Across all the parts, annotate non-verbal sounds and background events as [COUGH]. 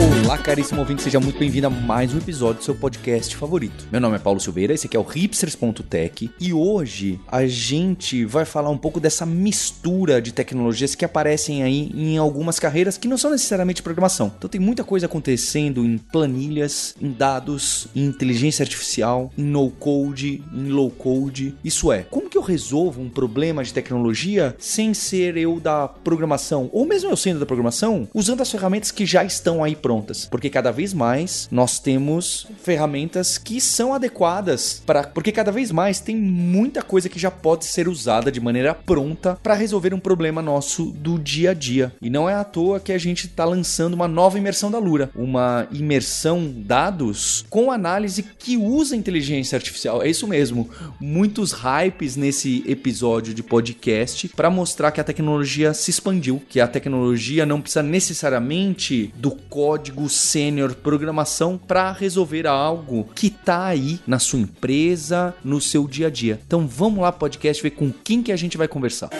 Olá, caríssimo ouvinte, seja muito bem-vindo a mais um episódio do seu podcast favorito. Meu nome é Paulo Silveira, esse aqui é o hipsters.tech e hoje a gente vai falar um pouco dessa mistura de tecnologias que aparecem aí em algumas carreiras que não são necessariamente programação. Então tem muita coisa acontecendo em planilhas, em dados, em inteligência artificial, em no-code, em low-code. Isso é, como que eu resolvo um problema de tecnologia sem ser eu da programação, ou mesmo eu sendo da programação, usando as ferramentas que já estão aí prontas? porque cada vez mais nós temos ferramentas que são adequadas para, porque cada vez mais tem muita coisa que já pode ser usada de maneira pronta para resolver um problema nosso do dia a dia. E não é à toa que a gente está lançando uma nova imersão da Lura, uma imersão dados com análise que usa inteligência artificial. É isso mesmo, muitos hypes nesse episódio de podcast para mostrar que a tecnologia se expandiu, que a tecnologia não precisa necessariamente do código sênior programação para resolver algo que tá aí na sua empresa, no seu dia a dia. Então vamos lá podcast ver com quem que a gente vai conversar.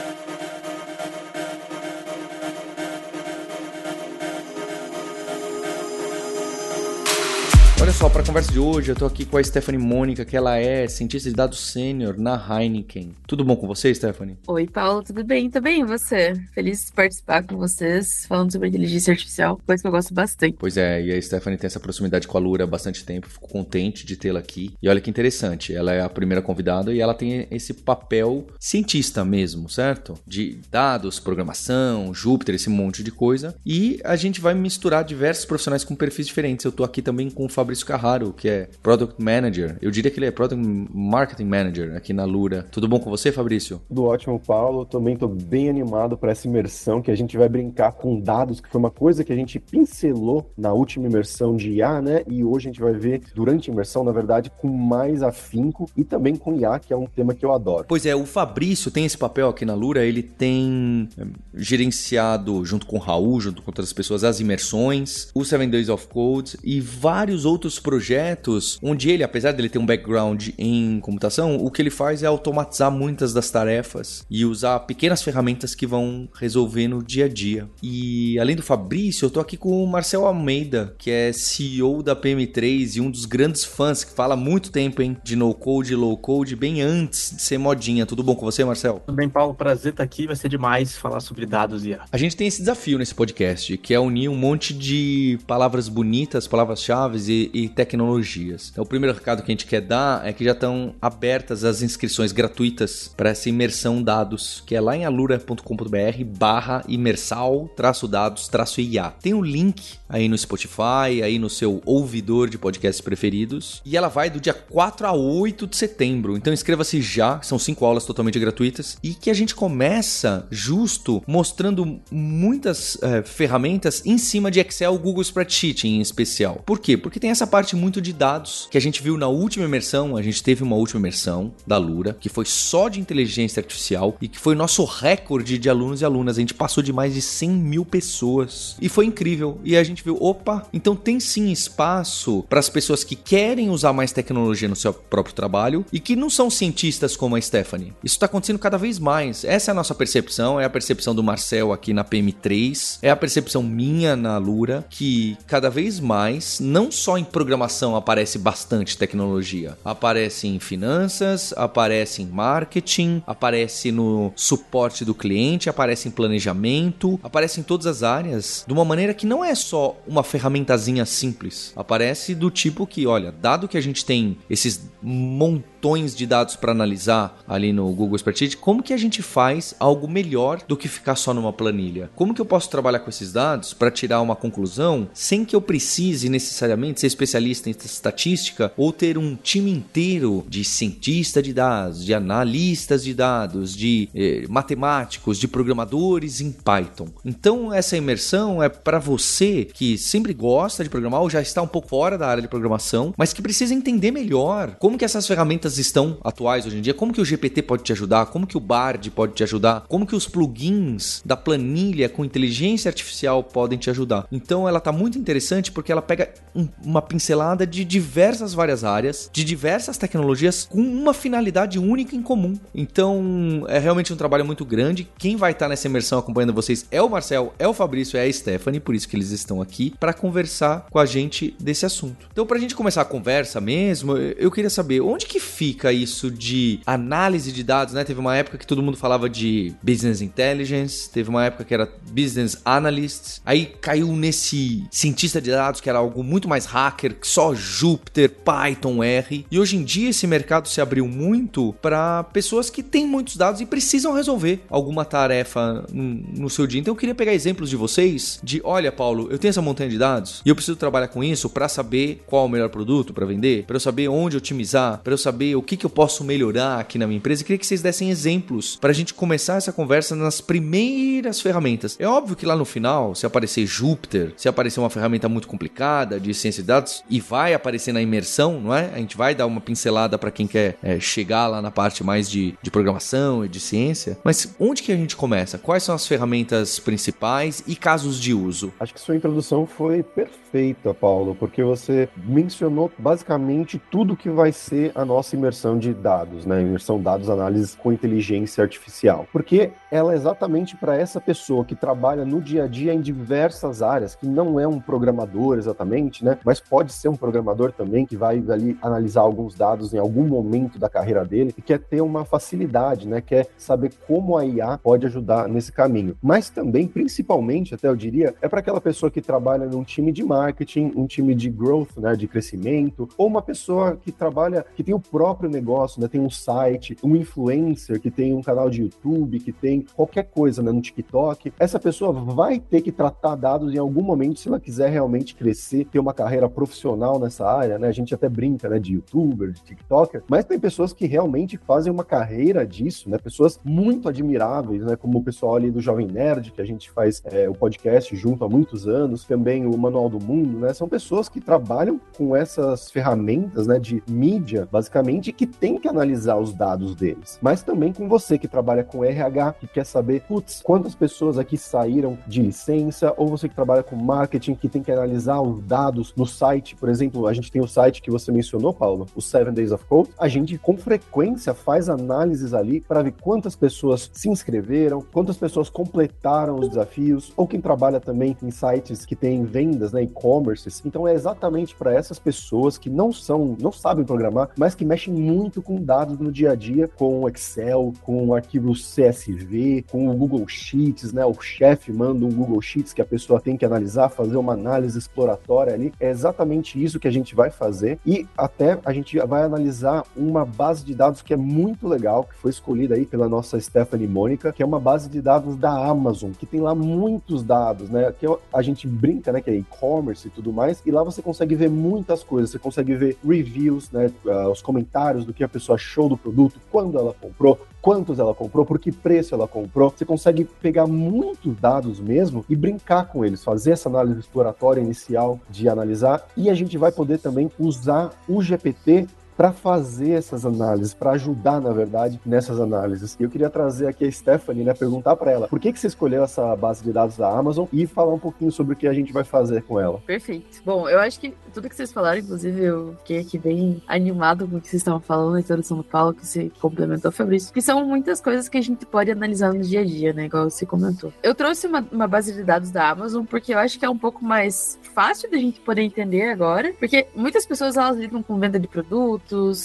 Olha só, para a conversa de hoje, eu tô aqui com a Stephanie Mônica, que ela é cientista de dados sênior na Heineken. Tudo bom com você, Stephanie? Oi, Paulo, tudo bem? Tudo bem, e você? Feliz de participar com vocês, falando sobre inteligência artificial, coisa que eu gosto bastante. Pois é, e a Stephanie tem essa proximidade com a Lura há bastante tempo, fico contente de tê-la aqui. E olha que interessante, ela é a primeira convidada e ela tem esse papel cientista mesmo, certo? De dados, programação, Júpiter, esse monte de coisa. E a gente vai misturar diversos profissionais com perfis diferentes. Eu tô aqui também com o Fabrício Fabrício Carraro, que é Product Manager. Eu diria que ele é Product Marketing Manager aqui na Lura. Tudo bom com você, Fabrício? Tudo ótimo, Paulo. Também estou bem animado para essa imersão que a gente vai brincar com dados, que foi uma coisa que a gente pincelou na última imersão de IA, né? E hoje a gente vai ver durante a imersão, na verdade, com mais afinco e também com IA, que é um tema que eu adoro. Pois é, o Fabrício tem esse papel aqui na Lura, ele tem eh, gerenciado, junto com o Raul, junto com outras pessoas, as imersões, o Seven Days of Code e vários outros outros projetos onde ele, apesar dele ter um background em computação, o que ele faz é automatizar muitas das tarefas e usar pequenas ferramentas que vão resolver no dia a dia. E além do Fabrício, eu tô aqui com o Marcel Almeida, que é CEO da PM3 e um dos grandes fãs que fala há muito tempo hein, de no code e low code, bem antes de ser modinha. Tudo bom com você, Marcel? Tudo bem, Paulo. Prazer estar aqui. Vai ser demais falar sobre dados e IA. A gente tem esse desafio nesse podcast, que é unir um monte de palavras bonitas, palavras-chave e, e tecnologias. Então, o primeiro recado que a gente quer dar é que já estão abertas as inscrições gratuitas para essa imersão dados, que é lá em alura.com.br barra imersal traço dados traço IA. Tem o um link aí no Spotify, aí no seu ouvidor de podcasts preferidos. E ela vai do dia 4 a 8 de setembro. Então inscreva-se já, são cinco aulas totalmente gratuitas. E que a gente começa justo mostrando muitas é, ferramentas em cima de Excel, Google Spreadsheet em especial. Por quê? Porque tem essa parte muito de dados que a gente viu na última imersão. A gente teve uma última imersão da Lura, que foi só de inteligência artificial e que foi nosso recorde de alunos e alunas. A gente passou de mais de 100 mil pessoas. E foi incrível. E a gente viu, opa, então tem sim espaço para as pessoas que querem usar mais tecnologia no seu próprio trabalho e que não são cientistas como a Stephanie. Isso está acontecendo cada vez mais. Essa é a nossa percepção, é a percepção do Marcel aqui na PM3, é a percepção minha na Lura, que cada vez mais, não só em programação aparece bastante tecnologia. Aparece em finanças, aparece em marketing, aparece no suporte do cliente, aparece em planejamento, aparece em todas as áreas de uma maneira que não é só uma ferramentazinha simples. Aparece do tipo que, olha, dado que a gente tem esses montões de dados para analisar ali no Google Spreadsheet, como que a gente faz algo melhor do que ficar só numa planilha? Como que eu posso trabalhar com esses dados para tirar uma conclusão sem que eu precise necessariamente ser especialista em estatística ou ter um time inteiro de cientista de dados, de analistas de dados, de eh, matemáticos, de programadores em Python? Então essa imersão é para você que sempre gosta de programar ou já está um pouco fora da área de programação, mas que precisa entender melhor como que essas ferramentas estão atuais hoje em dia? Como que o GPT pode te ajudar? Como que o Bard pode te ajudar? Como que os plugins da planilha com inteligência artificial podem te ajudar? Então ela está muito interessante porque ela pega um, uma pincelada de diversas várias áreas, de diversas tecnologias com uma finalidade única em comum. Então, é realmente um trabalho muito grande. Quem vai estar nessa imersão acompanhando vocês é o Marcel, é o Fabrício, é a Stephanie, por isso que eles estão aqui para conversar com a gente desse assunto. Então, para a gente começar a conversa mesmo, eu queria saber onde que fica isso de análise de dados, né? Teve uma época que todo mundo falava de business intelligence, teve uma época que era business analyst, aí caiu nesse cientista de dados que era algo muito mais hacker, só Jupyter, Python, R. E hoje em dia esse mercado se abriu muito para pessoas que têm muitos dados e precisam resolver alguma tarefa no seu dia. Então eu queria pegar exemplos de vocês de, olha, Paulo, eu tenho essa montanha de dados e eu preciso trabalhar com isso para saber qual é o melhor produto para vender, para eu saber onde otimizar, para eu saber o que, que eu posso melhorar aqui na minha empresa. Eu queria que vocês dessem exemplos para a gente começar essa conversa nas primeiras ferramentas. É óbvio que lá no final, se aparecer Jupyter, se aparecer uma ferramenta muito complicada de ciência de dados e vai aparecer na imersão, não é? A gente vai dar uma pincelada para quem quer é, chegar lá na parte mais de, de programação e de ciência. Mas onde que a gente começa? Quais são as ferramentas principais e casos de uso? Acho que sua introdução foi perfeita, Paulo, porque você mencionou basicamente tudo que vai ser a nossa imersão de dados, né? Imersão dados, análise com inteligência artificial. Porque ela é exatamente para essa pessoa que trabalha no dia a dia em diversas áreas, que não é um programador exatamente, né? Mas pode ser um programador também que vai ali analisar alguns dados em algum momento da carreira dele e quer ter uma facilidade, né? Quer saber como a IA pode ajudar nesse caminho. Mas também, principalmente, até eu diria, é para aquela pessoa que trabalha num time de marketing, um time de growth, né? De crescimento, ou uma pessoa que trabalha, que tem o próprio negócio, né? Tem um site, um influencer que tem um canal de YouTube, que tem qualquer coisa né, no TikTok. Essa pessoa vai ter que tratar dados em algum momento se ela quiser realmente crescer, ter uma carreira profissional nessa área, né? A gente até brinca, né, de youtuber, de TikToker, mas tem pessoas que realmente fazem uma carreira disso, né? Pessoas muito admiráveis, né? Como o pessoal ali do Jovem Nerd, que a gente faz é, o podcast junto há muitos anos, também o Manual do Mundo, né? São pessoas que trabalham com essas ferramentas, né, de mídia, basicamente, que tem que analisar os dados deles. Mas também com você que trabalha com RH, que quer saber, putz, quantas pessoas aqui saíram de licença, ou você que trabalha com marketing, que tem que analisar os dados no site, por exemplo, a gente tem o site que você mencionou, Paulo, o Seven Days of Code, a gente com frequência faz análises ali para ver quantas pessoas se inscreveram, quantas pessoas completaram os desafios, ou quem trabalha também em sites que tem vendas, né, e-commerces. Então é exatamente para essas pessoas que não são, não sabem programar, mas que mexem muito com dados no dia a dia, com Excel, com arquivos CSV, com o Google Sheets, né? O chefe manda um Google Sheets que a pessoa tem que analisar, fazer uma análise exploratória ali. É exatamente isso que a gente vai fazer e até a gente vai analisar uma base de dados que é muito legal, que foi escolhida aí pela nossa Stephanie Mônica, que é uma base de dados da Amazon, que tem lá muitos dados, né? Que a gente brinca, né? Que é e-commerce e tudo mais, e lá você consegue ver muitas coisas. Você consegue ver reviews, né? Uh, os comentários do que a pessoa achou do produto, quando ela comprou, quantos ela comprou, por que preço ela comprou. Você consegue pegar muitos dados mesmo e brincar com eles, fazer essa análise exploratória inicial de analisar e a gente vai poder também usar o GPT para fazer essas análises, para ajudar, na verdade, nessas análises. E eu queria trazer aqui a Stephanie, né, perguntar para ela por que, que você escolheu essa base de dados da Amazon e falar um pouquinho sobre o que a gente vai fazer com ela. Perfeito. Bom, eu acho que tudo que vocês falaram, inclusive, eu fiquei aqui bem animado com o que vocês estavam falando, a introdução do Paulo, que você complementou, Fabrício, que são muitas coisas que a gente pode analisar no dia a dia, né, igual você comentou. Eu trouxe uma, uma base de dados da Amazon porque eu acho que é um pouco mais fácil da gente poder entender agora, porque muitas pessoas elas lidam com venda de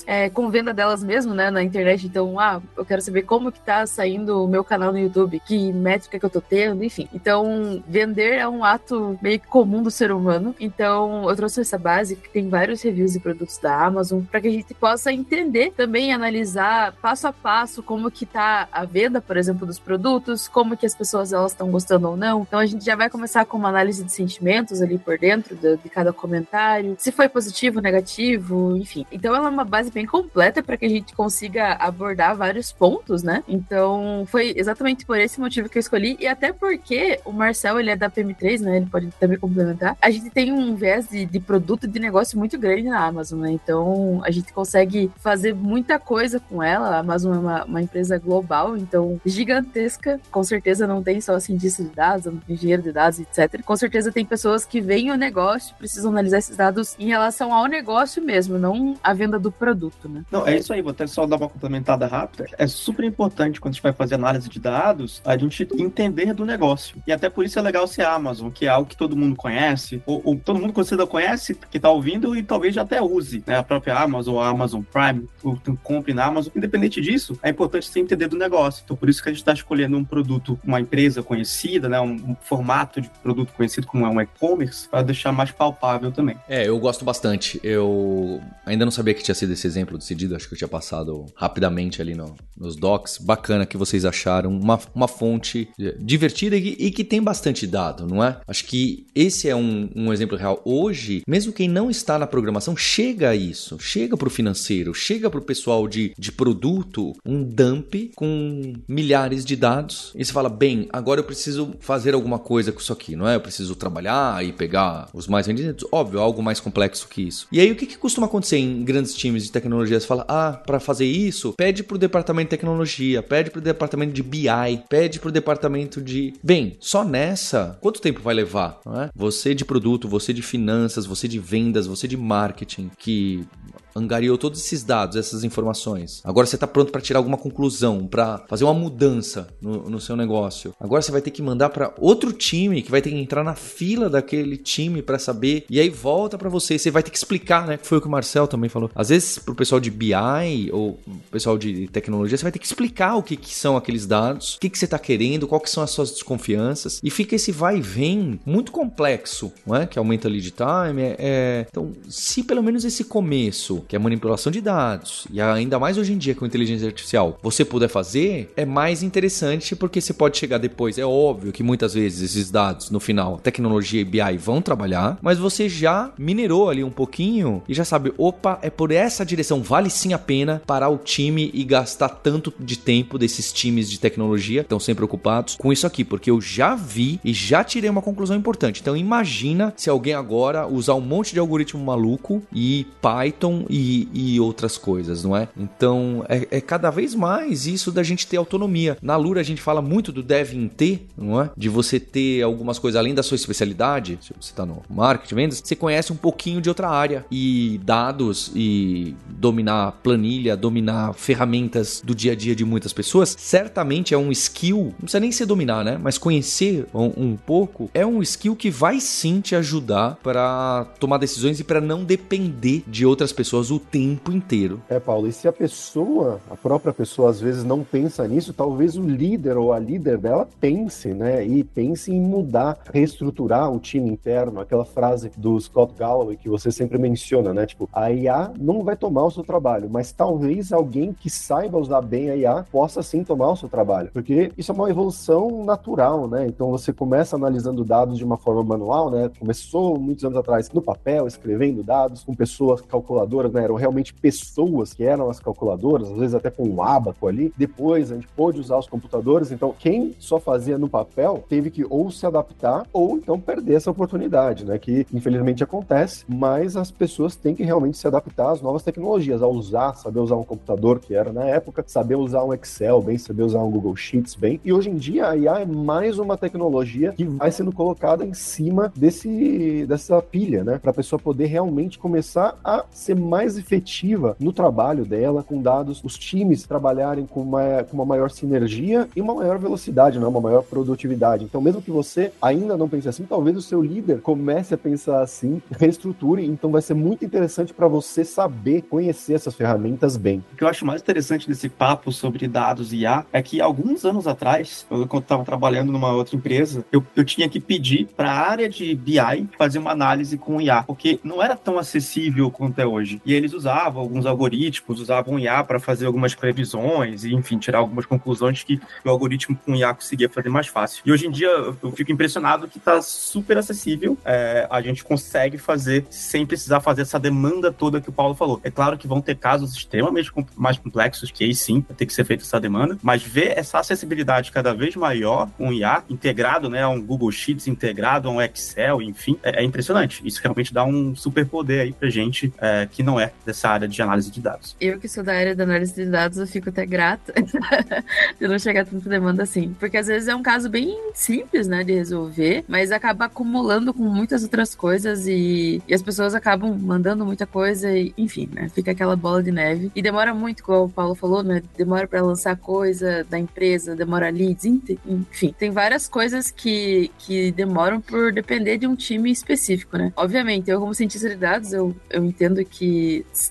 é, com venda delas mesmo, né, na internet. Então, ah, eu quero saber como que tá saindo o meu canal no YouTube, que métrica que eu tô tendo, enfim. Então, vender é um ato meio comum do ser humano. Então, eu trouxe essa base que tem vários reviews de produtos da Amazon para que a gente possa entender também analisar passo a passo como que tá a venda, por exemplo, dos produtos, como que as pessoas elas estão gostando ou não. Então, a gente já vai começar com uma análise de sentimentos ali por dentro de, de cada comentário, se foi positivo, negativo, enfim. Então ela uma base bem completa para que a gente consiga abordar vários pontos, né? Então, foi exatamente por esse motivo que eu escolhi e até porque o Marcel, ele é da PM3, né? Ele pode também complementar. A gente tem um viés de, de produto de negócio muito grande na Amazon, né? Então, a gente consegue fazer muita coisa com ela. A Amazon é uma, uma empresa global, então gigantesca. Com certeza não tem só cientista de dados, engenheiro de dados, etc. Com certeza tem pessoas que veem o negócio, precisam analisar esses dados em relação ao negócio mesmo, não a venda do produto, né? Não, é isso aí, vou até só dar uma complementada rápida. É super importante quando a gente vai fazer análise de dados, a gente entender do negócio. E até por isso é legal ser Amazon, que é algo que todo mundo conhece, ou, ou todo mundo conhecido conhece, que está ouvindo e talvez já até use, né? A própria Amazon, a Amazon Prime, ou compre na Amazon. Independente disso, é importante você entender do negócio. Então, por isso que a gente está escolhendo um produto, uma empresa conhecida, né? Um, um formato de produto conhecido como é um e-commerce, para deixar mais palpável também. É, eu gosto bastante. Eu ainda não sabia que tinha sido esse exemplo decidido, acho que eu tinha passado rapidamente ali no, nos docs. Bacana que vocês acharam uma, uma fonte divertida e, e que tem bastante dado, não é? Acho que esse é um, um exemplo real. Hoje, mesmo quem não está na programação, chega a isso, chega para o financeiro, chega para o pessoal de, de produto, um dump com milhares de dados. E você fala, bem, agora eu preciso fazer alguma coisa com isso aqui, não é? Eu preciso trabalhar e pegar os mais vendidos. Óbvio, algo mais complexo que isso. E aí, o que, que costuma acontecer em grandes times de tecnologia? Você fala, ah, para fazer isso, pede para o departamento de tecnologia, pede para o departamento de BI, pede para o departamento de. Bem, só nessa, quanto tempo vai levar? É? Você de produto, você de finanças, você de vendas, você de marketing, que angariou todos esses dados, essas informações. Agora você está pronto para tirar alguma conclusão, para fazer uma mudança no, no, seu negócio. Agora você vai ter que mandar para outro time que vai ter que entrar na fila daquele time para saber e aí volta para você. Você vai ter que explicar, né? Que foi o que o Marcel também falou. Às vezes para o pessoal de BI ou pessoal de tecnologia, você vai ter que explicar o que, que são aqueles dados, o que, que você está querendo, quais são as suas desconfianças e fica esse vai e vem muito complexo, não é? Que aumenta lead time. É, é... Então, se pelo menos esse começo que é manipulação de dados, e ainda mais hoje em dia com inteligência artificial, você puder fazer, é mais interessante porque você pode chegar depois. É óbvio que muitas vezes esses dados, no final, tecnologia e BI vão trabalhar, mas você já minerou ali um pouquinho e já sabe, opa, é por essa direção, vale sim a pena parar o time e gastar tanto de tempo desses times de tecnologia, estão sempre ocupados com isso aqui, porque eu já vi e já tirei uma conclusão importante. Então imagina se alguém agora usar um monte de algoritmo maluco e Python e, e outras coisas, não é? Então é, é, cada vez mais isso da gente ter autonomia. Na Lura a gente fala muito do dev ter, não é? De você ter algumas coisas além da sua especialidade. Se você está no marketing, vendas, você conhece um pouquinho de outra área e dados e dominar planilha, dominar ferramentas do dia a dia de muitas pessoas, certamente é um skill, não precisa nem ser dominar, né? Mas conhecer um, um pouco é um skill que vai sim te ajudar para tomar decisões e para não depender de outras pessoas o tempo inteiro. É, Paulo, e se a pessoa, a própria pessoa, às vezes não pensa nisso, talvez o líder ou a líder dela pense, né? E pense em mudar, reestruturar o time interno. Aquela frase do Scott Galloway que você sempre menciona, né? Tipo, a IA não vai tomar o seu trabalho, mas talvez alguém que saiba usar bem a IA possa sim tomar o seu trabalho. Porque isso é uma evolução natural, né? Então você começa analisando dados de uma forma manual, né? Começou muitos anos atrás no papel, escrevendo dados, com pessoas calculadoras né, eram realmente pessoas que eram as calculadoras, às vezes até com um abaco ali. Depois a gente pôde usar os computadores, então quem só fazia no papel teve que ou se adaptar ou então perder essa oportunidade, né, que infelizmente acontece, mas as pessoas têm que realmente se adaptar às novas tecnologias, a usar, saber usar um computador que era na época, saber usar um Excel bem, saber usar um Google Sheets bem. E hoje em dia a IA é mais uma tecnologia que vai sendo colocada em cima desse dessa pilha, né, para a pessoa poder realmente começar a ser mais mais efetiva no trabalho dela, com dados, os times trabalharem com uma, com uma maior sinergia e uma maior velocidade, né? uma maior produtividade. Então, mesmo que você ainda não pense assim, talvez o seu líder comece a pensar assim, reestruture. Então, vai ser muito interessante para você saber conhecer essas ferramentas bem. O que eu acho mais interessante desse papo sobre dados e IA é que alguns anos atrás, eu, quando estava trabalhando numa outra empresa, eu, eu tinha que pedir para a área de BI fazer uma análise com IA, porque não era tão acessível quanto é hoje. e eles usavam alguns algoritmos, usavam IA para fazer algumas previsões e, enfim, tirar algumas conclusões que o algoritmo com IA conseguia fazer mais fácil. E hoje em dia eu fico impressionado que está super acessível, é, a gente consegue fazer sem precisar fazer essa demanda toda que o Paulo falou. É claro que vão ter casos extremamente mais complexos, que aí sim vai ter que ser feita essa demanda, mas ver essa acessibilidade cada vez maior com IA integrado, né, a um Google Sheets integrado, a um Excel, enfim, é, é impressionante. Isso realmente dá um super poder aí pra gente é, que não é dessa área de análise de dados. Eu que sou da área da análise de dados, eu fico até grata [LAUGHS] de não chegar tanta demanda assim, porque às vezes é um caso bem simples, né, de resolver, mas acaba acumulando com muitas outras coisas e, e as pessoas acabam mandando muita coisa e, enfim, né, fica aquela bola de neve e demora muito, como o Paulo falou, né, demora para lançar coisa da empresa, demora leads, enfim, tem várias coisas que, que demoram por depender de um time específico, né. Obviamente, eu como cientista de dados, eu, eu entendo que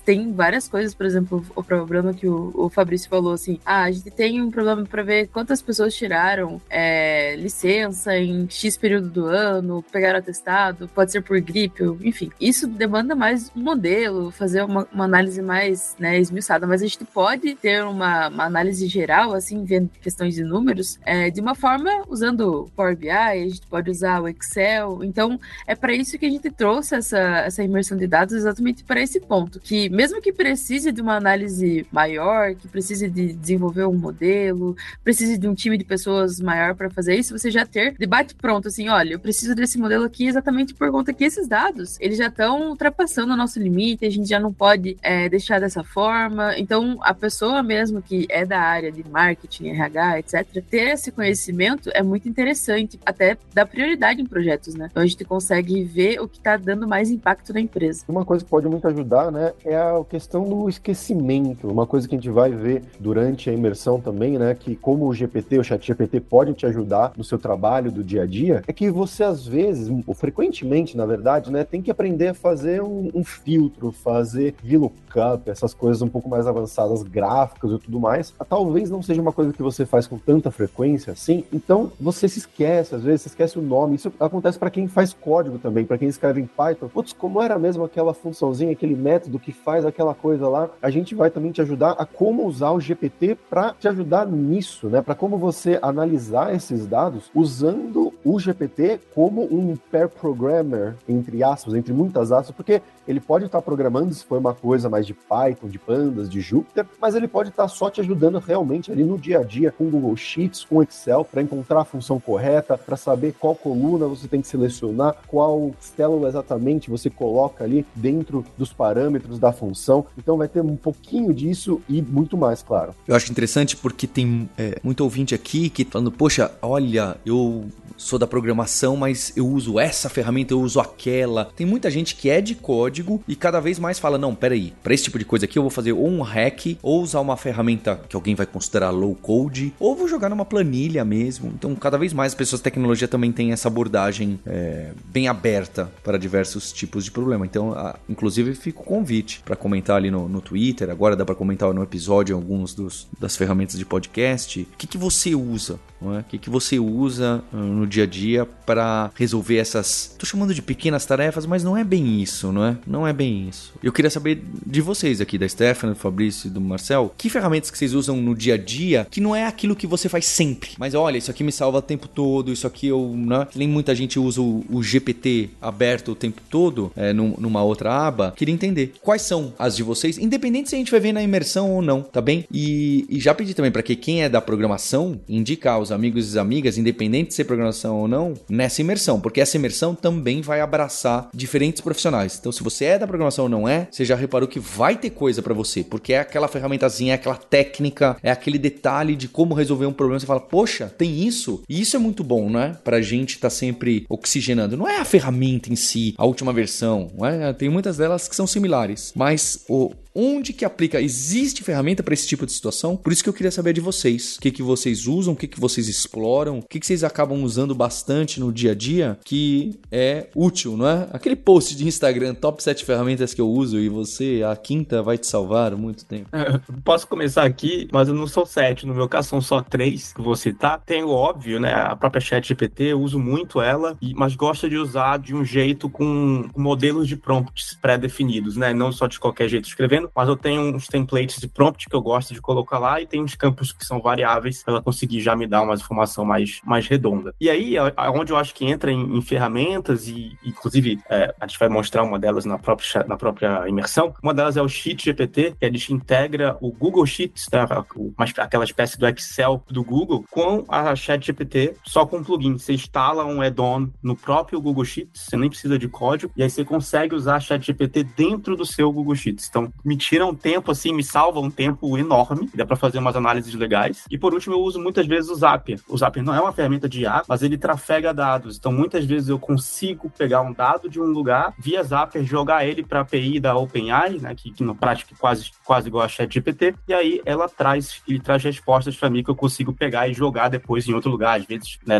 tem várias coisas, por exemplo, o problema que o, o Fabrício falou assim, ah, a gente tem um problema para ver quantas pessoas tiraram é, licença em X período do ano, pegaram atestado, pode ser por gripe, enfim. Isso demanda mais um modelo, fazer uma, uma análise mais né, esmiuçada, mas a gente pode ter uma, uma análise geral, assim, vendo questões de números, é, de uma forma usando Power BI, a gente pode usar o Excel. Então, é para isso que a gente trouxe essa, essa imersão de dados, exatamente para esse ponto, que mesmo que precise de uma análise maior, que precise de desenvolver um modelo, precise de um time de pessoas maior para fazer isso, você já ter debate pronto, assim, olha, eu preciso desse modelo aqui exatamente por conta que esses dados, eles já estão ultrapassando o nosso limite, a gente já não pode é, deixar dessa forma. Então, a pessoa mesmo que é da área de marketing, RH, etc., ter esse conhecimento é muito interessante, até dar prioridade em projetos, né? Então, a gente consegue ver o que está dando mais impacto na empresa. Uma coisa que pode muito ajudar, né, é a questão do esquecimento. Uma coisa que a gente vai ver durante a imersão também, né, que como o GPT, o chat GPT pode te ajudar no seu trabalho do dia a dia, é que você às vezes, ou frequentemente, na verdade, né, tem que aprender a fazer um, um filtro, fazer VLOOKUP, essas coisas um pouco mais avançadas, gráficas e tudo mais. Talvez não seja uma coisa que você faz com tanta frequência assim, então você se esquece, às vezes você esquece o nome. Isso acontece para quem faz código também, para quem escreve em Python. Putz, como era mesmo aquela funçãozinha, aquele método que faz aquela coisa lá? A gente vai também te ajudar a como usar o GPT para te ajudar nisso, né? Para como você analisar esses dados usando o GPT como um pair programmer, entre aspas, entre muitas aspas, porque ele pode estar programando se for uma coisa mais de Python, de Pandas, de Jupyter, mas ele pode estar só te ajudando realmente ali no dia a dia com Google Sheets, com Excel, para encontrar a função correta, para saber qual coluna você tem que selecionar, qual célula exatamente você coloca ali dentro dos parâmetros da função. Então vai ter um pouquinho disso e muito mais, claro. Eu acho interessante porque tem é, muito ouvinte aqui que falando, poxa, olha, eu sou da programação, mas eu uso essa ferramenta, eu uso aquela. Tem muita gente que é de código e cada vez mais fala: não, peraí, para esse tipo de coisa aqui eu vou fazer ou um hack, ou usar uma ferramenta que alguém vai considerar low code, ou vou jogar numa planilha mesmo. Então, cada vez mais as pessoas de tecnologia também têm essa abordagem é, bem aberta para diversos tipos de problema. Então, a, inclusive, fica o convite para comentar ali no, no Twitter. Agora dá para comentar no episódio alguns dos, das ferramentas de podcast. O que, que você usa? É? O que, que você usa uh, no dia a dia para resolver essas. Tô chamando de pequenas tarefas, mas não é bem isso, não é? Não é bem isso. Eu queria saber de vocês aqui, da Stephanie, do Fabrício e do Marcel, que ferramentas que vocês usam no dia a dia que não é aquilo que você faz sempre. Mas olha, isso aqui me salva o tempo todo, isso aqui eu. Né? Nem muita gente usa o, o GPT aberto o tempo todo, é, num, numa outra aba. Queria entender quais são as de vocês, independente se a gente vai ver na imersão ou não, tá bem? E, e já pedi também para que quem é da programação indicar os amigos e amigas, independente de ser programação ou não, nessa imersão, porque essa imersão também vai abraçar diferentes profissionais. Então, se você é da programação ou não é, você já reparou que vai ter coisa para você, porque é aquela ferramentazinha, é aquela técnica, é aquele detalhe de como resolver um problema. Você fala, poxa, tem isso? E isso é muito bom, né? Pra gente estar tá sempre oxigenando. Não é a ferramenta em si, a última versão, não é? Tem muitas delas que são similares, mas o, onde que aplica? Existe ferramenta para esse tipo de situação? Por isso que eu queria saber de vocês. O que, que vocês usam, o que, que vocês exploram, o que, que vocês acabam usando bastante no dia a dia que é útil, não é? Aquele post de Instagram, top 7 ferramentas que eu uso e você, a quinta, vai te salvar muito tempo. É, posso começar aqui, mas eu não sou sete. No meu caso, são só três que vou citar. Tem o óbvio, né? A própria Chat GPT, eu uso muito ela, mas gosto de usar de um jeito com modelos de prompts pré-definidos, né? Não só de qualquer jeito escrevendo, mas eu tenho uns templates de prompt que eu gosto de colocar lá e tem uns campos que são variáveis para ela conseguir já me dar uma informação mais, mais redonda. E aí, onde eu acho que entra em, em ferramentas e, inclusive, é, a gente vai mostrar uma delas na própria, na própria imersão. Uma delas é o Sheet GPT, que a gente integra o Google Sheets, né, aquela espécie do Excel do Google, com a Chat GPT só com plugin. Você instala um add-on no próprio Google Sheets, você nem precisa de código, e aí você consegue usar a Chat GPT dentro do seu Google Sheets. Então, me tira um tempo, assim, me salva um tempo enorme, dá para fazer umas análises legais. E por último, eu uso muitas vezes o Zapier. O Zapier não é uma ferramenta de IA, mas ele trafega dados. Então, muitas vezes eu consigo pegar um dado de um lugar, via Zapier, jogar ele para a API da OpenAI, né, que, que na prática é quase, quase igual a ChatGPT, e aí ela traz, ele traz respostas para mim que eu consigo pegar e jogar depois em outro lugar, às vezes né,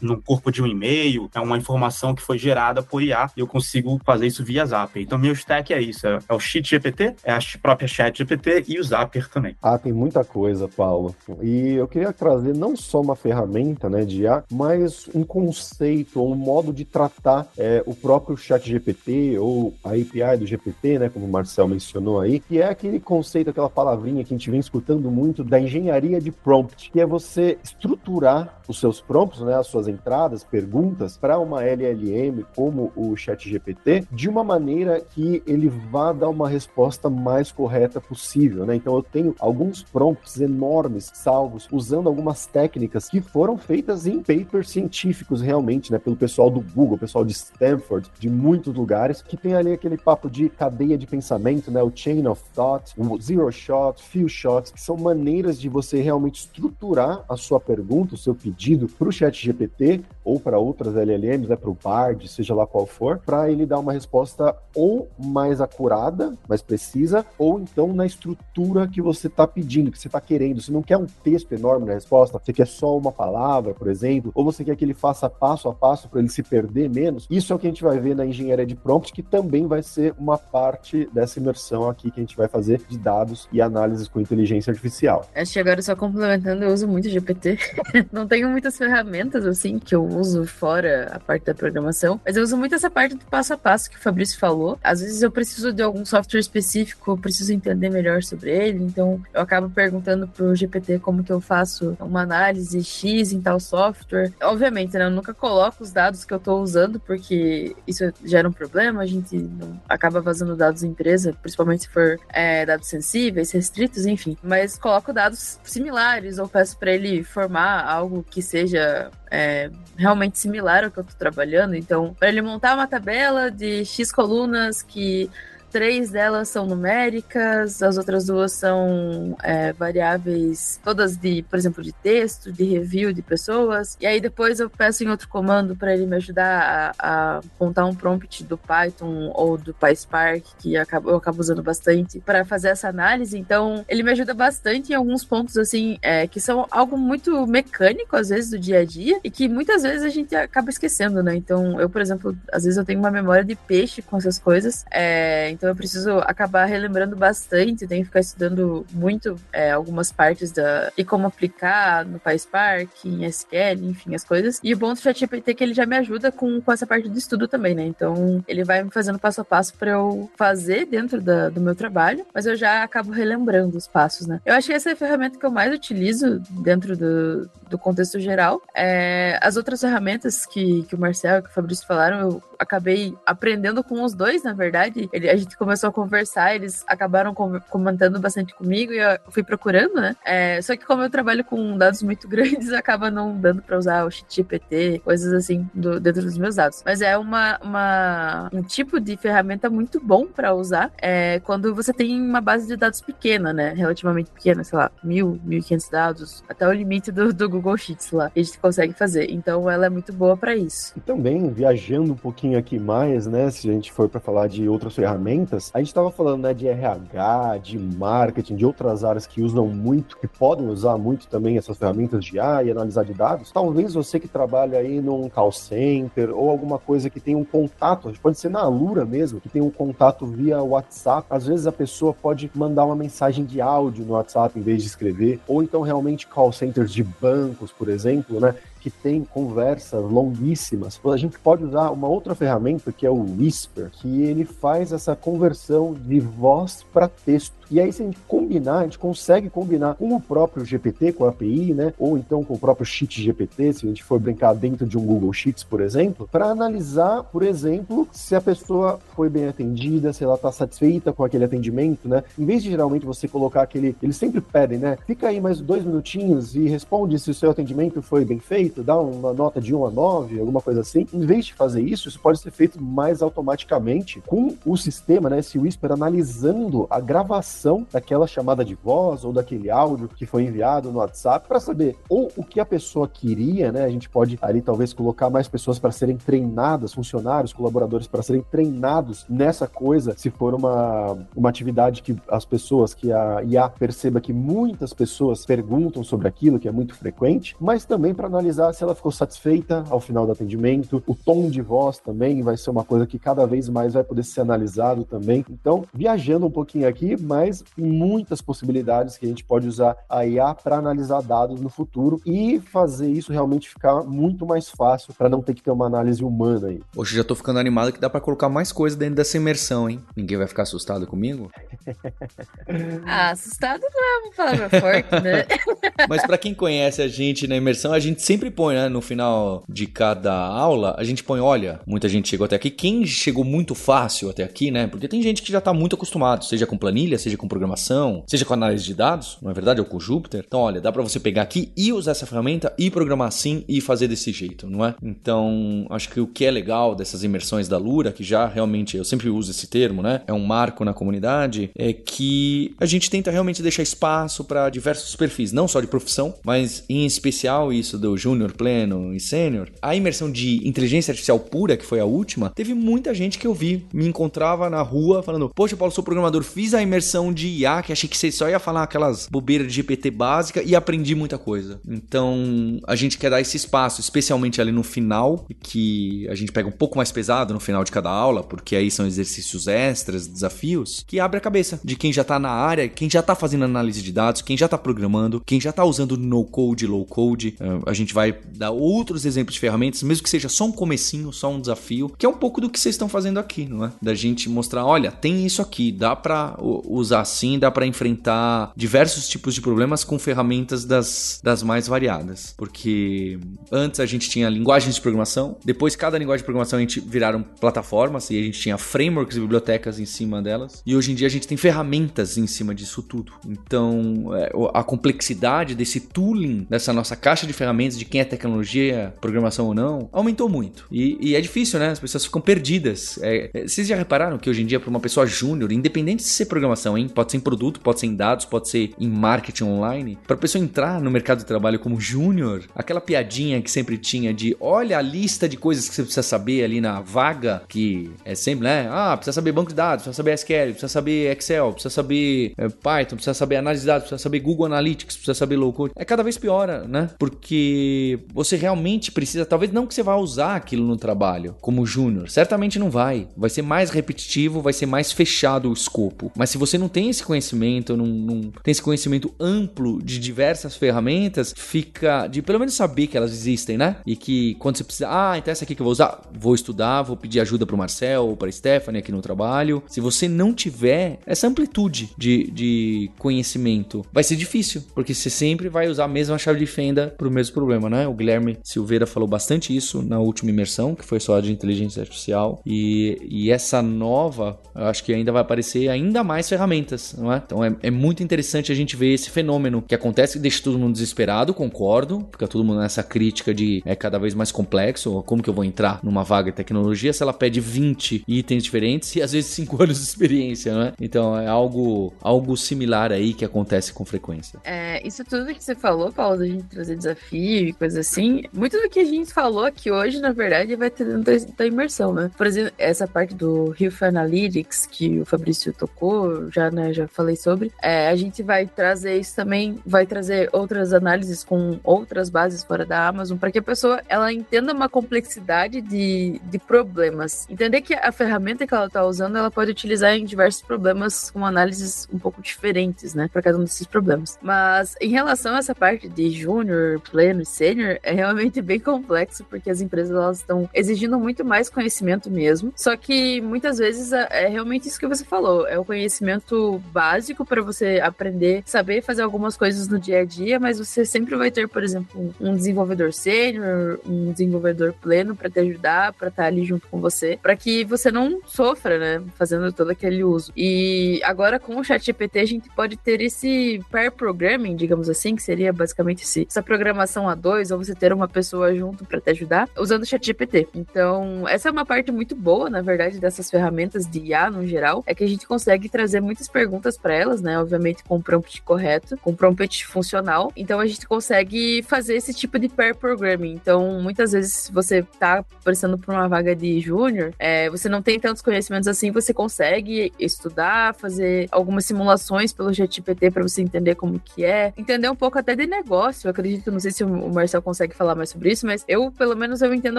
no corpo de um e-mail, é uma informação que foi gerada por IA, e eu consigo fazer isso via Zapier. Então, meu stack é isso, é, é o ChatGPT, é a própria ChatGPT e o Zapier também. Ah, tem muita coisa, Paulo. E eu queria trazer não só uma ferramenta né, de IA, mas um conceito, um modo de tratar é, o próprio chat GPT ou a API do GPT, né, como o Marcel mencionou aí, que é aquele conceito, aquela palavrinha que a gente vem escutando muito da engenharia de prompt, que é você estruturar os seus prompts, né, as suas entradas, perguntas, para uma LLM como o chat GPT, de uma maneira que ele vá dar uma resposta mais correta possível. Né? Então eu tenho alguns prompts enormes salvos usando algumas técnicas que foram feitas em papers científicos realmente, né, pelo pessoal do Google, pessoal de Stanford, de muitos lugares, que tem ali aquele papo de cadeia de pensamento, né, o chain of thought, o zero shot, few shots, que são maneiras de você realmente estruturar a sua pergunta, o seu pedido para o chat GPT ou para outras LLMs, né, para o Bard, seja lá qual for, para ele dar uma resposta ou mais acurada, mais precisa, ou então na estrutura que você está pedindo, que você está querendo. Você não quer um texto enorme na resposta, você quer só uma palavra, por exemplo, ou você quer que ele faça passo a passo para ele se perder menos. Isso é o que a gente vai ver na engenharia de prompt, que também vai ser uma parte dessa imersão aqui que a gente vai fazer de dados e análises com inteligência artificial. Acho que agora só complementando, eu uso muito GPT. [LAUGHS] não tenho muitas ferramentas assim que eu uso fora a parte da programação, mas eu uso muito essa parte do passo a passo que o Fabrício falou. Às vezes eu preciso de algum software específico, eu preciso entender melhor sobre ele, então eu acabo perguntando pro GPT como que eu faço uma análise X em tal software. Obviamente, né, eu nunca coloco os dados que eu tô usando, porque isso gera um problema, a gente não acaba vazando dados da empresa, principalmente se for é, dados sensíveis, restritos, enfim. Mas coloco dados similares ou peço para ele formar algo que seja é, realmente similar ao que eu estou trabalhando. Então, para ele montar uma tabela de X colunas que três delas são numéricas, as outras duas são é, variáveis, todas de, por exemplo, de texto, de review de pessoas. E aí depois eu peço em outro comando para ele me ajudar a, a, montar um prompt do Python ou do PySpark, que eu acabo, eu acabo usando bastante, para fazer essa análise. Então, ele me ajuda bastante em alguns pontos, assim, é, que são algo muito mecânico, às vezes, do dia a dia, e que muitas vezes a gente acaba esquecendo, né? Então, eu, por exemplo, às vezes eu tenho uma memória de peixe com essas coisas. É, então, então eu preciso acabar relembrando bastante, tenho que ficar estudando muito é, algumas partes da e como aplicar no PySpark, em SQL, enfim, as coisas. E o bom do ChatGPT é que ele já me ajuda com, com essa parte do estudo também, né? Então ele vai me fazendo passo a passo para eu fazer dentro da, do meu trabalho, mas eu já acabo relembrando os passos, né? Eu acho que essa é a ferramenta que eu mais utilizo dentro do, do contexto geral. É, as outras ferramentas que, que o Marcel e que o Fabrício falaram, eu acabei aprendendo com os dois, na verdade. Ele, a gente começou a conversar, eles acabaram com, comentando bastante comigo e eu fui procurando, né? É, só que como eu trabalho com dados muito [LAUGHS] grandes, acaba não dando para usar o GPT, coisas assim do, dentro dos meus dados. Mas é uma, uma um tipo de ferramenta muito bom para usar é, quando você tem uma base de dados pequena, né? Relativamente pequena, sei lá, mil, mil e quinhentos dados, até o limite do, do Google Sheets lá, que a gente consegue fazer. Então ela é muito boa para isso. E também, viajando um pouquinho aqui mais, né? Se a gente for para falar de outras ferramentas, ferramentas, a gente estava falando né, de RH, de marketing, de outras áreas que usam muito, que podem usar muito também essas ferramentas de e analisar de dados. Talvez você que trabalha aí num call center ou alguma coisa que tem um contato, pode ser na Alura mesmo, que tem um contato via WhatsApp. Às vezes a pessoa pode mandar uma mensagem de áudio no WhatsApp em vez de escrever, ou então realmente call centers de bancos, por exemplo, né? Que tem conversas longuíssimas, a gente pode usar uma outra ferramenta que é o Whisper, que ele faz essa conversão de voz para texto. E aí, se a gente combinar, a gente consegue combinar com o próprio GPT, com a API, né? Ou então com o próprio Sheet GPT, se a gente for brincar dentro de um Google Sheets, por exemplo, para analisar, por exemplo, se a pessoa foi bem atendida, se ela está satisfeita com aquele atendimento, né? Em vez de geralmente você colocar aquele. Eles sempre pedem, né? Fica aí mais dois minutinhos e responde se o seu atendimento foi bem feito, dá uma nota de 1 a 9, alguma coisa assim. Em vez de fazer isso, isso pode ser feito mais automaticamente com o sistema, né? Esse Whisper analisando a gravação daquela chamada de voz ou daquele áudio que foi enviado no WhatsApp para saber ou o que a pessoa queria, né? A gente pode ali talvez colocar mais pessoas para serem treinadas, funcionários, colaboradores para serem treinados nessa coisa, se for uma, uma atividade que as pessoas, que a IA perceba que muitas pessoas perguntam sobre aquilo, que é muito frequente, mas também para analisar se ela ficou satisfeita ao final do atendimento, o tom de voz também vai ser uma coisa que cada vez mais vai poder ser analisado também. Então, viajando um pouquinho aqui, mas mas muitas possibilidades que a gente pode usar a IA para analisar dados no futuro e fazer isso realmente ficar muito mais fácil para não ter que ter uma análise humana aí. Hoje já tô ficando animado que dá para colocar mais coisa dentro dessa imersão, hein? Ninguém vai ficar assustado comigo? [LAUGHS] ah, assustado não é uma palavra forte, né? [LAUGHS] Mas para quem conhece a gente na imersão, a gente sempre põe, né, no final de cada aula, a gente põe, olha, muita gente chegou até aqui, quem chegou muito fácil até aqui, né? Porque tem gente que já tá muito acostumado, seja com planilha, seja seja com programação, seja com análise de dados, não é verdade? Ou com Jupyter. Então, olha, dá para você pegar aqui e usar essa ferramenta e programar assim e fazer desse jeito, não é? Então, acho que o que é legal dessas imersões da Lura, que já realmente eu sempre uso esse termo, né? É um marco na comunidade, é que a gente tenta realmente deixar espaço para diversos perfis, não só de profissão, mas em especial isso do júnior, pleno e sênior. A imersão de inteligência artificial pura, que foi a última, teve muita gente que eu vi, me encontrava na rua falando: Poxa, Paulo, sou programador, fiz a imersão de IA, que achei que você só ia falar aquelas bobeiras de GPT básica e aprendi muita coisa. Então, a gente quer dar esse espaço, especialmente ali no final, que a gente pega um pouco mais pesado no final de cada aula, porque aí são exercícios extras, desafios, que abre a cabeça de quem já tá na área, quem já tá fazendo análise de dados, quem já tá programando, quem já tá usando no code, low code. Eh, a gente vai dar outros exemplos de ferramentas, mesmo que seja só um comecinho, só um desafio, que é um pouco do que vocês estão fazendo aqui, não é? Da gente mostrar, olha, tem isso aqui, dá para usar usar assim, dá para enfrentar diversos tipos de problemas com ferramentas das, das mais variadas. Porque antes a gente tinha linguagens de programação, depois cada linguagem de programação a gente viraram plataformas e a gente tinha frameworks e bibliotecas em cima delas. E hoje em dia a gente tem ferramentas em cima disso tudo. Então é, a complexidade desse tooling, dessa nossa caixa de ferramentas de quem é tecnologia, programação ou não, aumentou muito. E, e é difícil, né? As pessoas ficam perdidas. É, é, vocês já repararam que hoje em dia, para uma pessoa júnior, independente de ser programação, hein? Pode ser em produto, pode ser em dados, pode ser em marketing online. Para a pessoa entrar no mercado de trabalho como júnior, aquela piadinha que sempre tinha de olha a lista de coisas que você precisa saber ali na vaga, que é sempre, né? Ah, precisa saber banco de dados, precisa saber SQL, precisa saber Excel, precisa saber é, Python, precisa saber análise de dados, precisa saber Google Analytics, precisa saber low code. É cada vez piora, né? Porque você realmente precisa, talvez não que você vá usar aquilo no trabalho como júnior, certamente não vai. Vai ser mais repetitivo, vai ser mais fechado o escopo. Mas se você não tem esse conhecimento, não, não tem esse conhecimento amplo de diversas ferramentas, fica de pelo menos saber que elas existem, né? E que quando você precisa, ah, então essa aqui que eu vou usar, vou estudar, vou pedir ajuda para o Marcel ou para Stephanie aqui no trabalho. Se você não tiver essa amplitude de, de conhecimento, vai ser difícil, porque você sempre vai usar a mesma chave de fenda para o mesmo problema, né? O Guilherme Silveira falou bastante isso na última imersão, que foi só de inteligência artificial, e, e essa nova, eu acho que ainda vai aparecer ainda mais ferramentas ferramentas, não é? Então é, é muito interessante a gente ver esse fenômeno que acontece que deixa todo mundo desesperado, concordo, fica todo mundo nessa crítica de é cada vez mais complexo, como que eu vou entrar numa vaga de tecnologia se ela pede 20 itens diferentes e às vezes 5 [LAUGHS] anos de experiência, não é? Então é algo, algo similar aí que acontece com frequência. É, isso tudo que você falou, Paulo, da gente trazer desafio e coisa assim, muito do que a gente falou aqui hoje, na verdade, vai ter dentro da imersão, né? Por exemplo, essa parte do Health Analytics que o Fabrício tocou, já, né, já falei sobre, é, a gente vai trazer isso também, vai trazer outras análises com outras bases fora da Amazon, para que a pessoa ela entenda uma complexidade de, de problemas. Entender que a ferramenta que ela está usando, ela pode utilizar em diversos problemas com análises um pouco diferentes, né, para cada um desses problemas. Mas em relação a essa parte de júnior, pleno e sênior, é realmente bem complexo, porque as empresas elas estão exigindo muito mais conhecimento mesmo. Só que muitas vezes é, é realmente isso que você falou, é o conhecimento básico para você aprender, saber fazer algumas coisas no dia a dia, mas você sempre vai ter, por exemplo, um desenvolvedor sênior, um desenvolvedor pleno para te ajudar, para estar tá ali junto com você, para que você não sofra, né, fazendo todo aquele uso. E agora com o ChatGPT a gente pode ter esse pair programming, digamos assim, que seria basicamente esse, essa programação a dois, ou você ter uma pessoa junto para te ajudar, usando o ChatGPT. Então, essa é uma parte muito boa, na verdade, dessas ferramentas de IA no geral, é que a gente consegue trazer perguntas para elas, né? Obviamente com o prompt correto, com o prompt funcional. Então a gente consegue fazer esse tipo de pair programming. Então, muitas vezes você tá precisando por uma vaga de júnior, é, você não tem tantos conhecimentos assim, você consegue estudar, fazer algumas simulações pelo GPT para você entender como que é, entender um pouco até de negócio. Eu acredito, não sei se o Marcel consegue falar mais sobre isso, mas eu, pelo menos, eu entendo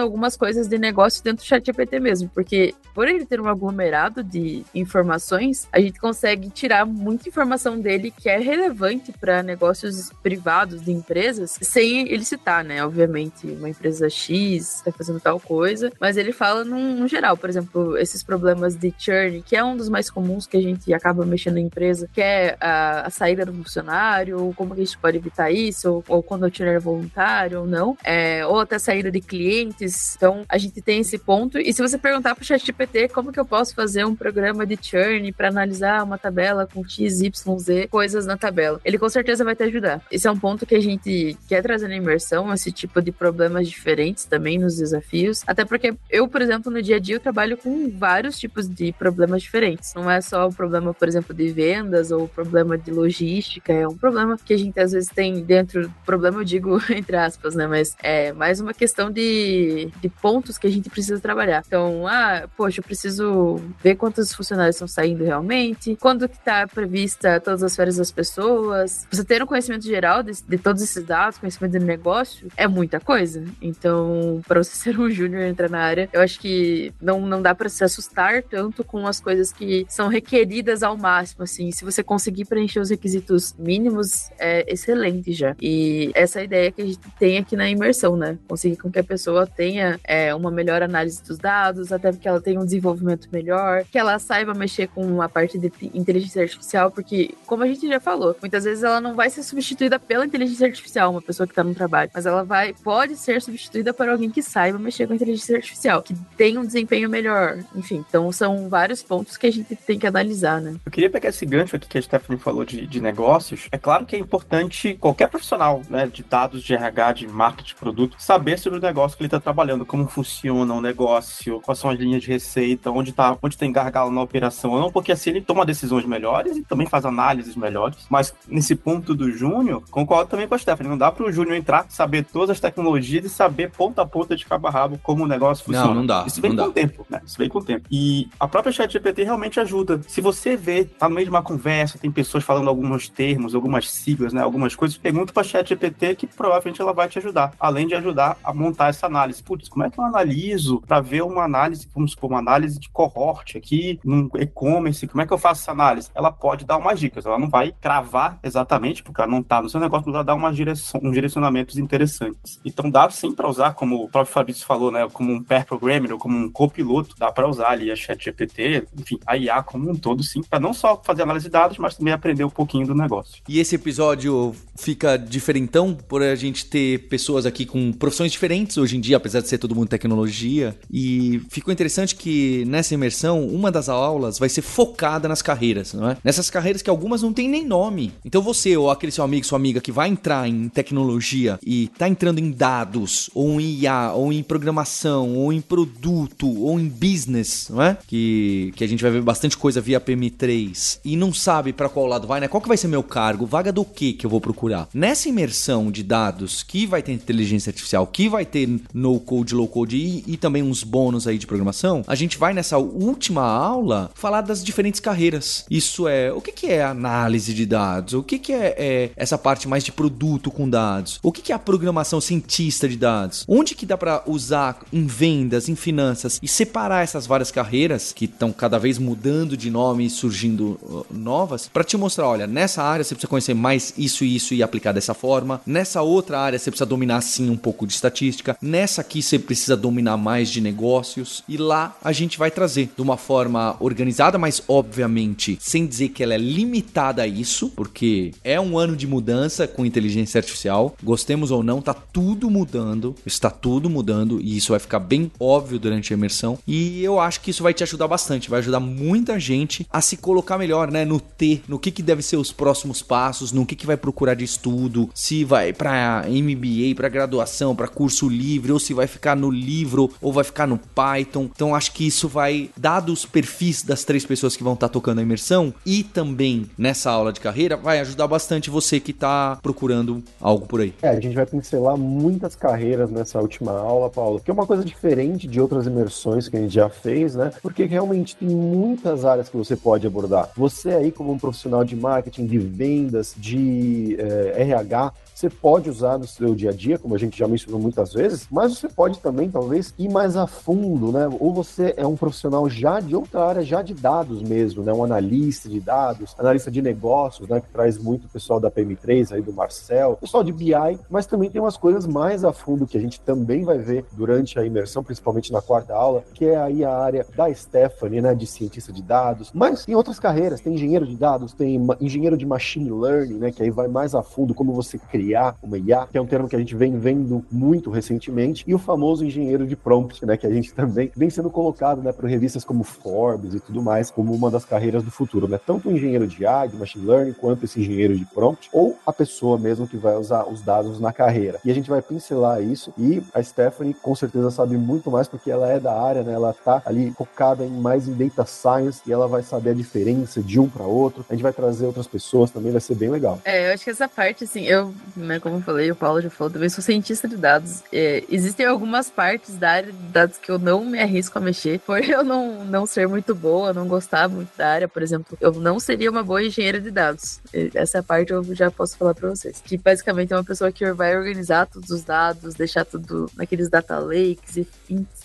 algumas coisas de negócio dentro do ChatGPT mesmo, porque por ele ter um aglomerado de informações, a gente consegue tirar muita informação dele que é relevante para negócios privados de empresas, sem ele citar, né? Obviamente, uma empresa X está fazendo tal coisa, mas ele fala num, num, geral, por exemplo, esses problemas de churn, que é um dos mais comuns que a gente acaba mexendo na empresa, que é a, a saída do funcionário, como que a gente pode evitar isso, ou, ou quando o churn é voluntário ou não, é, ou até saída de clientes. Então, a gente tem esse ponto. E se você perguntar para o ChatGPT como que eu posso fazer um programa de churn para analisar uma tabela com X, Y, Z, coisas na tabela, ele com certeza vai te ajudar. Esse é um ponto que a gente quer trazer na imersão, esse tipo de problemas diferentes também nos desafios. Até porque eu, por exemplo, no dia a dia eu trabalho com vários tipos de problemas diferentes. Não é só o problema, por exemplo, de vendas ou o problema de logística, é um problema que a gente às vezes tem dentro, problema eu digo [LAUGHS] entre aspas, né, mas é mais uma questão de, de pontos que a gente precisa trabalhar. Então, ah, poxa, eu preciso ver quantos funcionários estão saindo realmente, quando que está prevista todas as férias das pessoas. Você ter um conhecimento geral de, de todos esses dados, conhecimento de negócio, é muita coisa. Então, para você [LAUGHS] ser um júnior e entrar na área, eu acho que não, não dá para se assustar tanto com as coisas que são requeridas ao máximo, assim. Se você conseguir preencher os requisitos mínimos, é excelente já. E essa é ideia que a gente tem aqui na imersão, né? Conseguir com que a pessoa tenha é, uma melhor análise dos dados, até que ela tenha um desenvolvimento melhor, que ela saiba mexer com a parte de inteligência artificial, porque, como a gente já falou, muitas vezes ela não vai ser substituída pela inteligência artificial, uma pessoa que está no trabalho, mas ela vai, pode ser substituída por alguém que saiba mexer com a inteligência artificial, que tenha um desempenho melhor. Enfim, então são vários pontos que a gente tem que analisar, né? Eu queria pegar esse gancho aqui que a Stephanie falou de, de negócios. É claro que é importante qualquer profissional, né, de dados de RH, de marketing produto, saber sobre o negócio que ele está trabalhando, como funciona o negócio, quais são as linhas de receita, onde tá, onde tem gargalo na operação ou não, porque assim ele toma decisões melhores e também faz análises melhores. Mas nesse ponto do Júnior, concordo também com a Stephanie, não dá para o Júnior entrar, saber todas as tecnologias e saber ponta a ponta de cabo a rabo como o negócio funciona. Não, não dá. Isso vem com o tempo, né? Isso vem com o tempo. E a própria ChatGPT realmente ajuda. Se você vê, tá no meio de uma conversa, tem pessoas falando alguns termos, algumas siglas, né? Algumas coisas, pergunta para ChatGPT que provavelmente ela vai te ajudar. Além de ajudar a montar essa análise. Putz, como é que eu analiso para ver uma análise, vamos supor, uma análise de cohort aqui num e-commerce? Como é que eu faço essa análise? Ela pode dar umas dicas. Ela não vai cravar exatamente, porque ela não tá no seu negócio, mas ela dá umas direção, uns direcionamentos interessantes. Então dá sim para usar, como o próprio Fabrício falou, né? Como um pair programmer ou como um copiloto, dá para usar ali a ChatGPT, enfim, a IA como um todo, sim, para não só fazer análise de dados, mas também aprender um pouquinho do negócio. E esse episódio fica diferentão por a gente ter pessoas aqui com profissões diferentes hoje em dia, apesar de ser todo mundo tecnologia. E ficou interessante que nessa imersão, uma das aulas vai ser focada nas carreiras, não é? Nessas carreiras que algumas não tem nem nome. Então você ou aquele seu amigo, sua amiga que vai entrar em tecnologia e tá entrando em dados, ou em IA, ou em programação, ou em produto, ou em business, não é? Que, que a gente vai ver bastante coisa via PM3 e não sabe para qual lado vai, né? Qual que vai ser meu cargo? Vaga do que que eu vou procurar? Nessa imersão de dados que vai ter inteligência artificial, que vai ter no code, low code e, e também uns bônus aí de programação, a gente vai nessa última aula falar das diferentes carreiras. Isso é, o que, que é análise de dados? O que, que é, é essa parte mais de produto com dados? O que, que é a programação cientista de dados? Onde que dá para usar em vendas, em finanças e separar essas várias carreiras que estão cada vez mudando de nome e surgindo uh, novas para te mostrar, olha, nessa área você precisa conhecer mais isso e isso e aplicar dessa forma. Nessa outra área você precisa dominar sim um pouco de estatística. Nessa aqui você precisa dominar mais de negócios e lá a gente vai trazer de uma forma organizada, mas obviamente sem dizer que ela é limitada a isso, porque é um ano de mudança com inteligência artificial. Gostemos ou não, tá tudo mudando, está tudo mudando e isso vai ficar bem óbvio durante a imersão. E eu acho que isso vai te ajudar bastante, vai ajudar muita gente a se colocar melhor, né, no T, no que que deve ser os próximos passos, no que que vai procurar de estudo, se vai para MBA, para graduação, para curso livre ou se vai ficar no livro ou vai ficar no Python. Então acho que isso vai dado os perfis das três pessoas que vão estar tá tocando a imersão e também nessa aula de carreira vai ajudar bastante você que está procurando algo por aí. É, a gente vai pincelar muitas carreiras nessa última aula, Paulo, que é uma coisa diferente de outras imersões que a gente já fez, né? Porque realmente tem muitas áreas que você pode abordar. Você aí como um profissional de marketing, de vendas, de eh, RH, você pode usar no seu dia a dia, como a gente já mencionou muitas vezes, mas você pode também, talvez, ir mais a fundo, né? Ou você é um profissional já de outra área, já de dados mesmo, né? Um analista de dados, analista de negócios, né? Que traz muito o pessoal da PM3 aí, do Marcel, pessoal de BI, mas também tem umas coisas mais a fundo que a gente também vai ver durante a imersão, principalmente na quarta aula, que é aí a área da Stephanie, né? De cientista de dados, mas tem outras carreiras, tem engenheiro de dados, tem engenheiro de machine learning, né? Que aí vai mais a fundo como você cria IA, uma IA, que é um termo que a gente vem vendo muito recentemente, e o famoso engenheiro de prompt, né, que a gente também vem sendo colocado, né, por revistas como Forbes e tudo mais, como uma das carreiras do futuro, né? Tanto o engenheiro de IA, de machine learning, quanto esse engenheiro de prompt, ou a pessoa mesmo que vai usar os dados na carreira. E a gente vai pincelar isso, e a Stephanie com certeza sabe muito mais porque ela é da área, né? Ela tá ali focada em mais em data science e ela vai saber a diferença de um para outro. A gente vai trazer outras pessoas também, vai ser bem legal. É, eu acho que essa parte, assim, eu né, como eu falei, o Paulo já falou, também sou cientista de dados. É, existem algumas partes da área de dados que eu não me arrisco a mexer, [LAUGHS] por eu não, não ser muito boa, não gostar muito da área, por exemplo, eu não seria uma boa engenheira de dados. Essa parte eu já posso falar para vocês. Que basicamente é uma pessoa que vai organizar todos os dados, deixar tudo naqueles data lakes e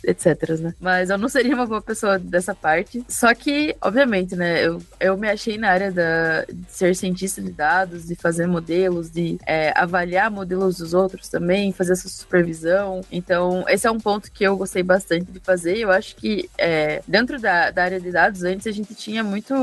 etc, né? Mas eu não seria uma boa pessoa dessa parte. Só que, obviamente, né, eu, eu me achei na área da, de ser cientista de dados, de fazer modelos, de é, avaliar modelos dos outros também, fazer essa supervisão. Então, esse é um ponto que eu gostei bastante de fazer. Eu acho que é, dentro da, da área de dados, antes a gente tinha muito.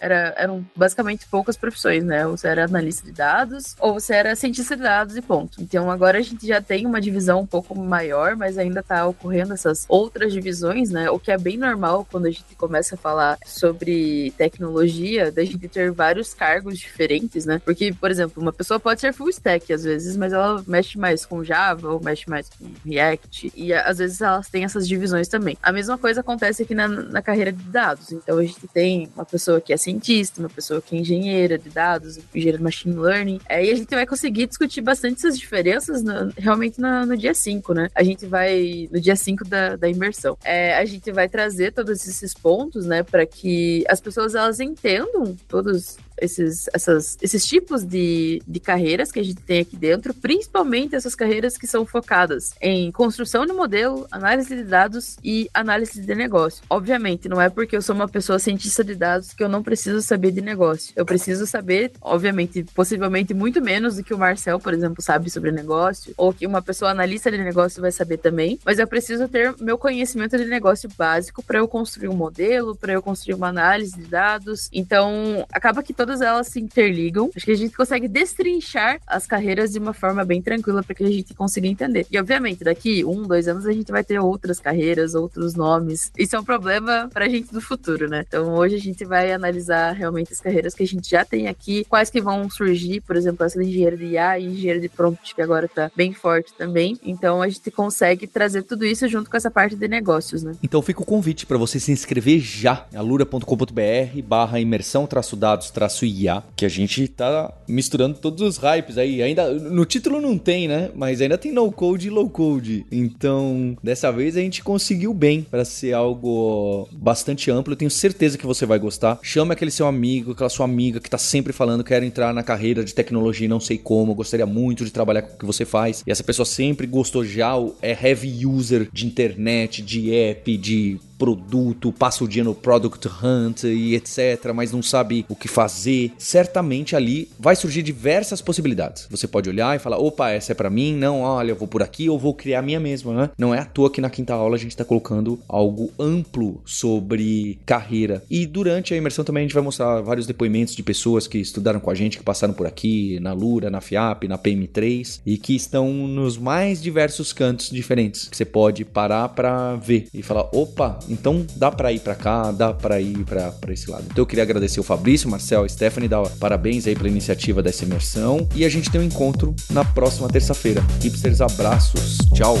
Era, eram basicamente poucas profissões, né? Ou você era analista de dados, ou você era cientista de dados e ponto. Então, agora a gente já tem uma divisão um pouco maior, mas ainda tá ocorrendo essas outras divisões, né? O que é bem normal quando a gente começa a falar sobre tecnologia, da gente ter vários cargos diferentes, né? Porque, por exemplo, uma pessoa pode ser full stack às vezes, mas ela mexe mais com Java ou mexe mais com React, e às vezes elas têm essas divisões também. A mesma coisa acontece aqui na, na carreira de dados. Então a gente tem uma pessoa que é cientista, uma pessoa que é engenheira de dados, engenheira de machine learning, é, e a gente vai conseguir discutir bastante essas diferenças no, realmente no, no dia 5, né? A gente vai, no dia 5 da, da imersão. É, a gente vai trazer todos esses pontos, né, para que as pessoas elas entendam todos esses, essas, esses tipos de, de carreiras que a gente tem aqui dentro, principalmente essas carreiras que são focadas em construção de modelo, análise de dados e análise de negócio. Obviamente, não é porque eu sou uma pessoa cientista de dados que eu não preciso saber de negócio. Eu preciso saber, obviamente, possivelmente muito menos do que o Marcel, por exemplo, sabe sobre negócio, ou que uma pessoa analista de negócio vai saber também, mas eu preciso ter meu conhecimento de negócio básico para eu construir um modelo, para eu construir uma análise de dados. Então, acaba que todo todas elas se interligam. Acho que a gente consegue destrinchar as carreiras de uma forma bem tranquila para que a gente consiga entender. E obviamente, daqui um, dois anos a gente vai ter outras carreiras, outros nomes. Isso é um problema para a gente do futuro, né? Então hoje a gente vai analisar realmente as carreiras que a gente já tem aqui, quais que vão surgir, por exemplo, essa de engenheiro de IA e engenheiro de prompt, que agora tá bem forte também. Então a gente consegue trazer tudo isso junto com essa parte de negócios, né? Então fica o convite para você se inscrever já, alura.com.br barra imersão traço dados traço IA, que a gente tá misturando todos os hypes aí. Ainda no título não tem, né? Mas ainda tem no code e low code. Então, dessa vez a gente conseguiu bem para ser algo bastante amplo. Eu tenho certeza que você vai gostar. Chame aquele seu amigo, aquela sua amiga que tá sempre falando quero entrar na carreira de tecnologia e não sei como, gostaria muito de trabalhar com o que você faz. E essa pessoa sempre gostou já, é heavy user de internet, de app, de produto, passa o dia no Product Hunt e etc, mas não sabe o que fazer, certamente ali vai surgir diversas possibilidades. Você pode olhar e falar: opa, essa é para mim, não, olha, eu vou por aqui, eu vou criar a minha mesma, né? Não é à toa que na quinta aula a gente está colocando algo amplo sobre carreira. E durante a imersão também a gente vai mostrar vários depoimentos de pessoas que estudaram com a gente, que passaram por aqui, na Lura, na FIAP, na PM3 e que estão nos mais diversos cantos diferentes. Que você pode parar para ver e falar: opa, então dá para ir para cá, dá para ir para esse lado. Então eu queria agradecer o Fabrício, Marcel, Stephanie, dar parabéns aí pela iniciativa dessa imersão e a gente tem um encontro na próxima terça-feira. Hipsters, abraços, tchau.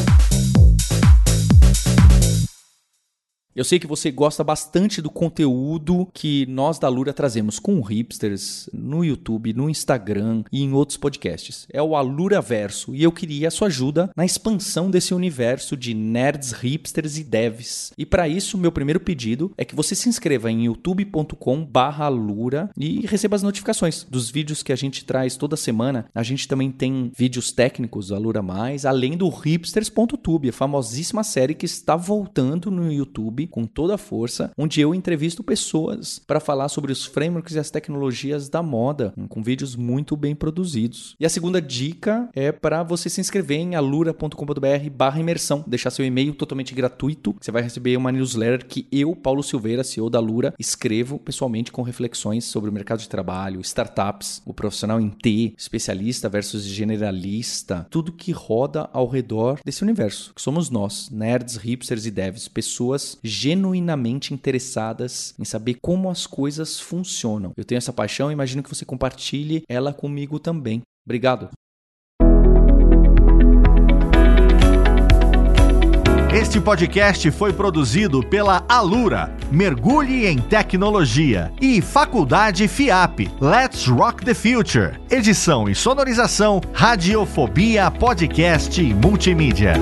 Eu sei que você gosta bastante do conteúdo que nós da Lura trazemos com hipsters no YouTube, no Instagram e em outros podcasts. É o Alura Verso e eu queria a sua ajuda na expansão desse universo de nerds, hipsters e devs. E para isso, meu primeiro pedido é que você se inscreva em youtube.com/alura e receba as notificações dos vídeos que a gente traz toda semana. A gente também tem vídeos técnicos do Alura Mais, além do hipsters.tube, a famosíssima série que está voltando no YouTube com toda a força, onde eu entrevisto pessoas para falar sobre os frameworks e as tecnologias da moda, com vídeos muito bem produzidos. E a segunda dica é para você se inscrever em alura.com.br imersão, deixar seu e-mail totalmente gratuito. Você vai receber uma newsletter que eu, Paulo Silveira, CEO da Lura, escrevo pessoalmente com reflexões sobre o mercado de trabalho, startups, o profissional em T, especialista versus generalista, tudo que roda ao redor desse universo, que somos nós, nerds, hipsters e devs, pessoas genuinamente interessadas em saber como as coisas funcionam. Eu tenho essa paixão e imagino que você compartilhe ela comigo também. Obrigado. Este podcast foi produzido pela Alura, Mergulhe em Tecnologia, e Faculdade FIAP. Let's Rock the Future. Edição e sonorização, Radiofobia Podcast e Multimídia.